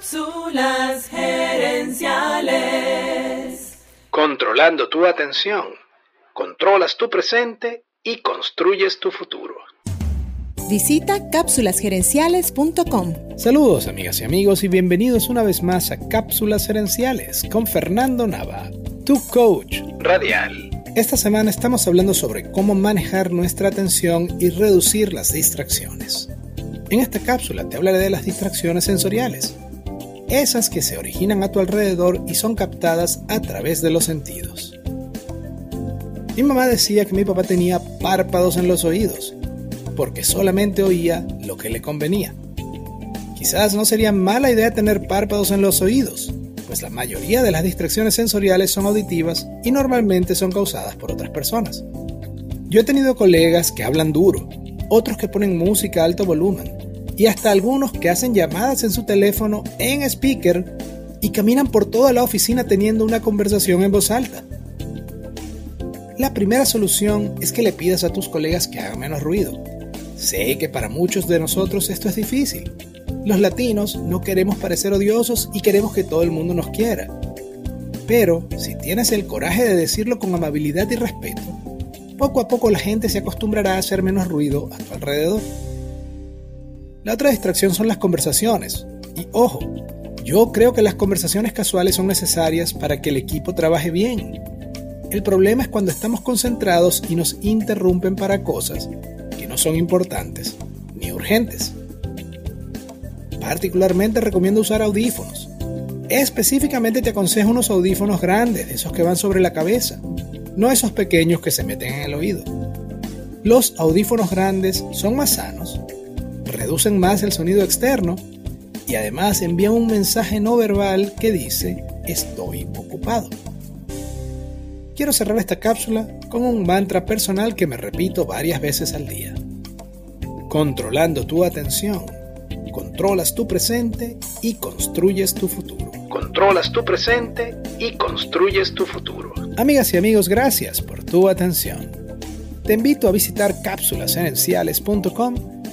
Cápsulas gerenciales. Controlando tu atención, controlas tu presente y construyes tu futuro. Visita cápsulasgerenciales.com. Saludos amigas y amigos y bienvenidos una vez más a Cápsulas Gerenciales con Fernando Nava, tu coach radial. Esta semana estamos hablando sobre cómo manejar nuestra atención y reducir las distracciones. En esta cápsula te hablaré de las distracciones sensoriales, esas que se originan a tu alrededor y son captadas a través de los sentidos. Mi mamá decía que mi papá tenía párpados en los oídos porque solamente oía lo que le convenía. Quizás no sería mala idea tener párpados en los oídos, pues la mayoría de las distracciones sensoriales son auditivas y normalmente son causadas por otras personas. Yo he tenido colegas que hablan duro, otros que ponen música a alto volumen y hasta algunos que hacen llamadas en su teléfono en speaker y caminan por toda la oficina teniendo una conversación en voz alta. La primera solución es que le pidas a tus colegas que hagan menos ruido, Sé que para muchos de nosotros esto es difícil. Los latinos no queremos parecer odiosos y queremos que todo el mundo nos quiera. Pero si tienes el coraje de decirlo con amabilidad y respeto, poco a poco la gente se acostumbrará a hacer menos ruido a tu alrededor. La otra distracción son las conversaciones. Y ojo, yo creo que las conversaciones casuales son necesarias para que el equipo trabaje bien. El problema es cuando estamos concentrados y nos interrumpen para cosas no son importantes ni urgentes. Particularmente recomiendo usar audífonos. Específicamente te aconsejo unos audífonos grandes, esos que van sobre la cabeza, no esos pequeños que se meten en el oído. Los audífonos grandes son más sanos, reducen más el sonido externo y además envían un mensaje no verbal que dice estoy ocupado. Quiero cerrar esta cápsula con un mantra personal que me repito varias veces al día. Controlando tu atención, controlas tu presente y construyes tu futuro. Controlas tu presente y construyes tu futuro. Amigas y amigos, gracias por tu atención. Te invito a visitar cápsulasenenciales.com